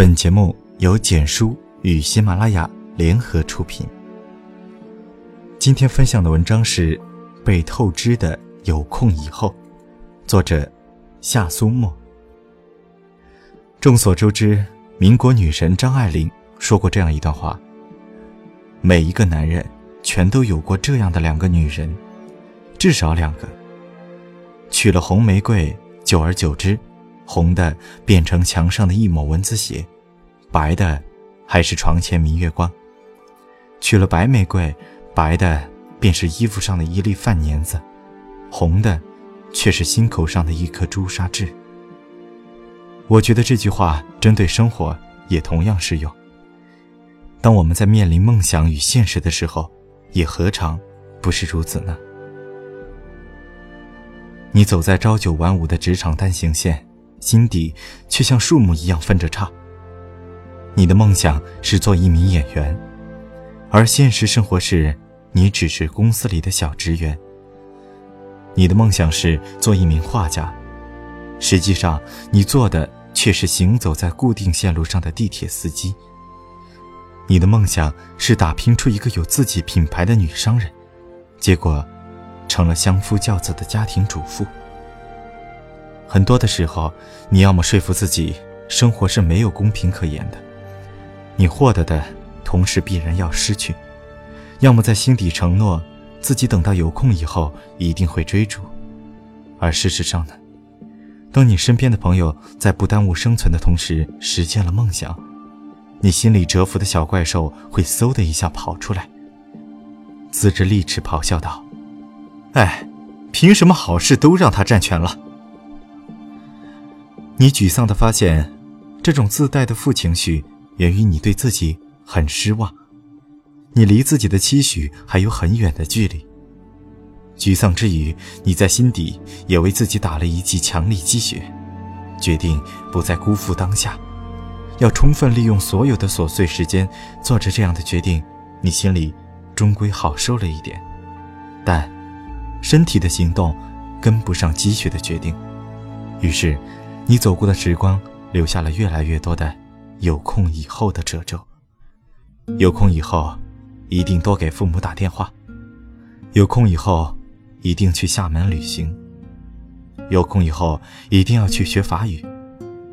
本节目由简书与喜马拉雅联合出品。今天分享的文章是《被透支的有空以后》，作者夏苏沫。众所周知，民国女神张爱玲说过这样一段话：每一个男人全都有过这样的两个女人，至少两个。娶了红玫瑰，久而久之。红的变成墙上的一抹蚊子血，白的还是床前明月光。娶了白玫瑰，白的便是衣服上的一粒饭粘子，红的却是心口上的一颗朱砂痣。我觉得这句话针对生活也同样适用。当我们在面临梦想与现实的时候，也何尝不是如此呢？你走在朝九晚五的职场单行线。心底却像树木一样分着叉。你的梦想是做一名演员，而现实生活是，你只是公司里的小职员。你的梦想是做一名画家，实际上你做的却是行走在固定线路上的地铁司机。你的梦想是打拼出一个有自己品牌的女商人，结果，成了相夫教子的家庭主妇。很多的时候，你要么说服自己生活是没有公平可言的，你获得的同时必然要失去；要么在心底承诺自己等到有空以后一定会追逐。而事实上呢，当你身边的朋友在不耽误生存的同时实现了梦想，你心里蛰伏的小怪兽会嗖的一下跑出来，自着利齿咆哮道：“哎，凭什么好事都让他占全了？”你沮丧地发现，这种自带的负情绪源于你对自己很失望，你离自己的期许还有很远的距离。沮丧之余，你在心底也为自己打了一剂强力鸡血，决定不再辜负当下，要充分利用所有的琐碎时间。做着这样的决定，你心里终归好受了一点，但身体的行动跟不上积雪的决定，于是。你走过的时光，留下了越来越多的有空以后的褶皱。有空以后，一定多给父母打电话；有空以后，一定去厦门旅行；有空以后，一定要去学法语；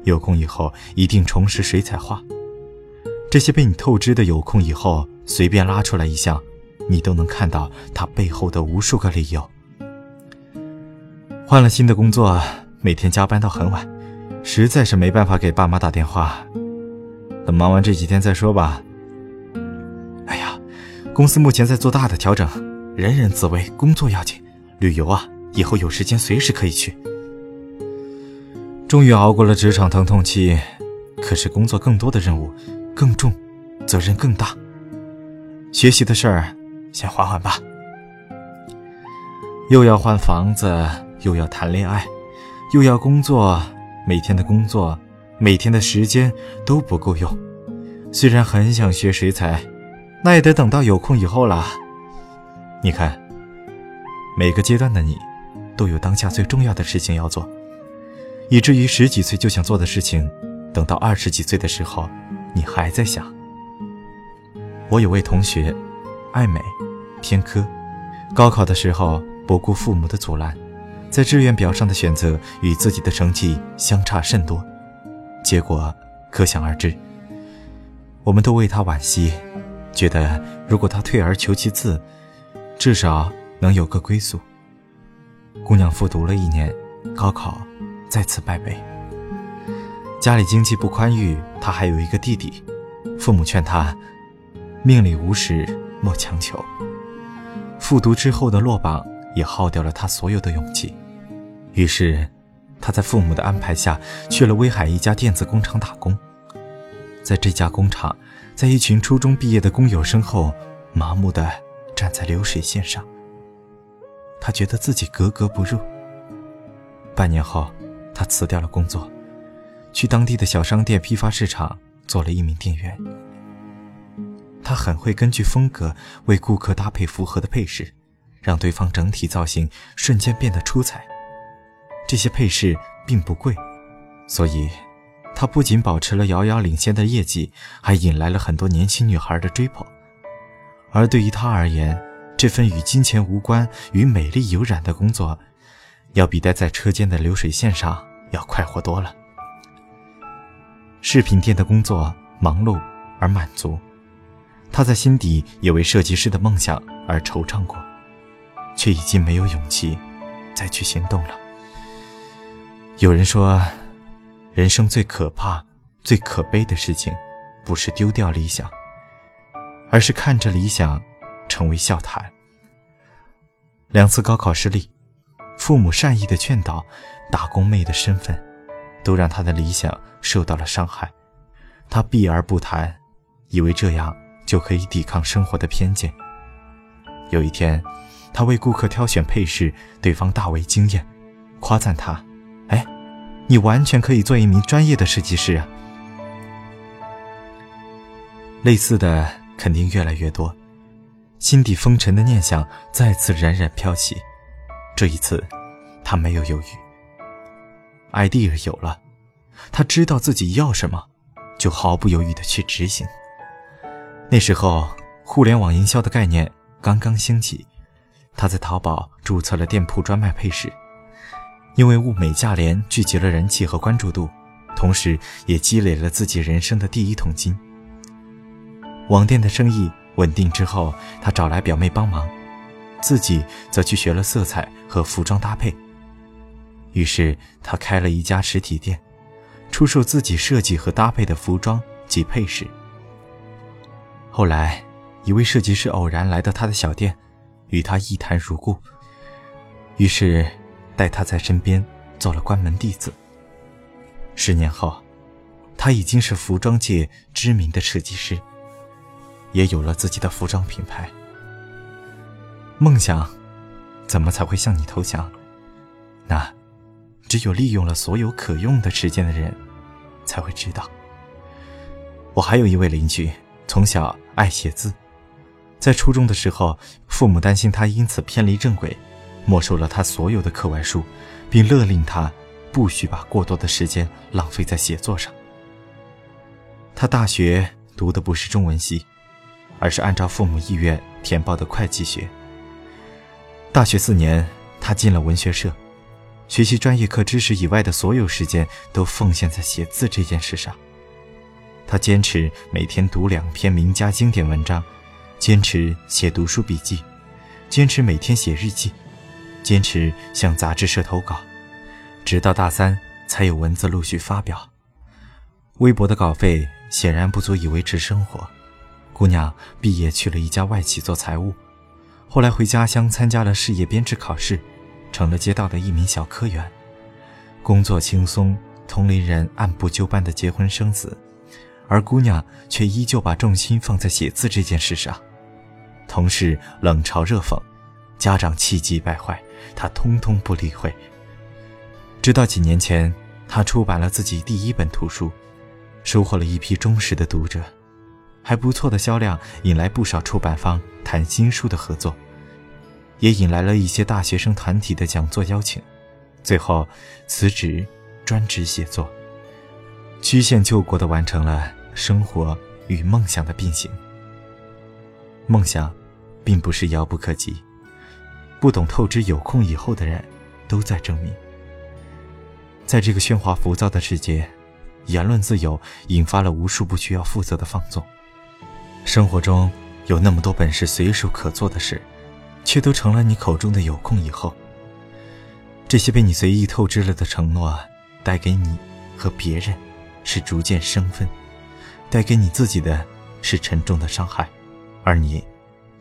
有空以后，一定重拾水彩画。这些被你透支的有空以后，随便拉出来一项，你都能看到它背后的无数个理由。换了新的工作，每天加班到很晚。实在是没办法给爸妈打电话，等忙完这几天再说吧。哎呀，公司目前在做大的调整，人人自危，工作要紧。旅游啊，以后有时间随时可以去。终于熬过了职场疼痛期，可是工作更多的任务更重，责任更大。学习的事儿先缓缓吧。又要换房子，又要谈恋爱，又要工作。每天的工作，每天的时间都不够用。虽然很想学水彩，那也得等到有空以后了。你看，每个阶段的你，都有当下最重要的事情要做，以至于十几岁就想做的事情，等到二十几岁的时候，你还在想。我有位同学，爱美，偏科，高考的时候不顾父母的阻拦。在志愿表上的选择与自己的成绩相差甚多，结果可想而知。我们都为他惋惜，觉得如果他退而求其次，至少能有个归宿。姑娘复读了一年，高考再次败北。家里经济不宽裕，她还有一个弟弟，父母劝她：“命里无时莫强求。”复读之后的落榜。也耗掉了他所有的勇气，于是，他在父母的安排下去了威海一家电子工厂打工。在这家工厂，在一群初中毕业的工友身后，麻木地站在流水线上。他觉得自己格格不入。半年后，他辞掉了工作，去当地的小商店批发市场做了一名店员。他很会根据风格为顾客搭配符合的配饰。让对方整体造型瞬间变得出彩。这些配饰并不贵，所以他不仅保持了遥遥领先的业绩，还引来了很多年轻女孩的追捧。而对于他而言，这份与金钱无关、与美丽有染的工作，要比待在车间的流水线上要快活多了。饰品店的工作忙碌而满足，他在心底也为设计师的梦想而惆怅过，却已经没有勇气再去行动了。有人说。人生最可怕、最可悲的事情，不是丢掉理想，而是看着理想成为笑谈。两次高考失利，父母善意的劝导，打工妹的身份，都让他的理想受到了伤害。他避而不谈，以为这样就可以抵抗生活的偏见。有一天，他为顾客挑选配饰，对方大为惊艳，夸赞他：“。”你完全可以做一名专业的设计师啊！类似的肯定越来越多，心底风尘的念想再次冉冉飘起。这一次，他没有犹豫，idea 有了，他知道自己要什么，就毫不犹豫的去执行。那时候，互联网营销的概念刚刚兴起，他在淘宝注册了店铺，专卖配饰。因为物美价廉，聚集了人气和关注度，同时也积累了自己人生的第一桶金。网店的生意稳定之后，他找来表妹帮忙，自己则去学了色彩和服装搭配。于是他开了一家实体店，出售自己设计和搭配的服装及配饰。后来，一位设计师偶然来到他的小店，与他一谈如故，于是。带他在身边做了关门弟子。十年后，他已经是服装界知名的设计师，也有了自己的服装品牌。梦想，怎么才会向你投降？那，只有利用了所有可用的时间的人，才会知道。我还有一位邻居，从小爱写字，在初中的时候，父母担心他因此偏离正轨。没收了他所有的课外书，并勒令他不许把过多的时间浪费在写作上。他大学读的不是中文系，而是按照父母意愿填报的会计学。大学四年，他进了文学社，学习专业课知识以外的所有时间都奉献在写字这件事上。他坚持每天读两篇名家经典文章，坚持写读书笔记，坚持每天写日记。坚持向杂志社投稿，直到大三才有文字陆续发表。微薄的稿费显然不足以维持生活。姑娘毕业去了一家外企做财务，后来回家乡参加了事业编制考试，成了街道的一名小科员。工作轻松，同龄人按部就班的结婚生子，而姑娘却依旧把重心放在写字这件事上。同事冷嘲热讽，家长气急败坏。他通通不理会。直到几年前，他出版了自己第一本图书，收获了一批忠实的读者，还不错的销量，引来不少出版方谈新书的合作，也引来了一些大学生团体的讲座邀请。最后辞职，专职写作，曲线救国的完成了生活与梦想的并行。梦想，并不是遥不可及。不懂透支有空以后的人，都在证明，在这个喧哗浮躁的世界，言论自由引发了无数不需要负责的放纵。生活中有那么多本是随手可做的事，却都成了你口中的有空以后。这些被你随意透支了的承诺，带给你和别人是逐渐生分，带给你自己的是沉重的伤害，而你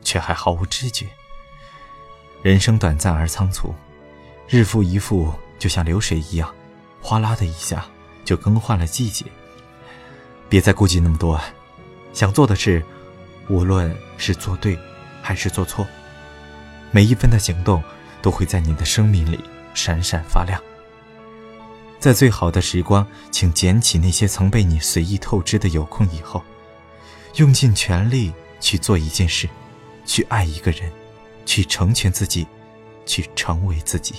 却还毫无知觉。人生短暂而仓促，日复一复，就像流水一样，哗啦的一下就更换了季节。别再顾忌那么多，想做的事，无论是做对还是做错，每一分的行动都会在你的生命里闪闪发亮。在最好的时光，请捡起那些曾被你随意透支的有空以后，用尽全力去做一件事，去爱一个人。去成全自己，去成为自己。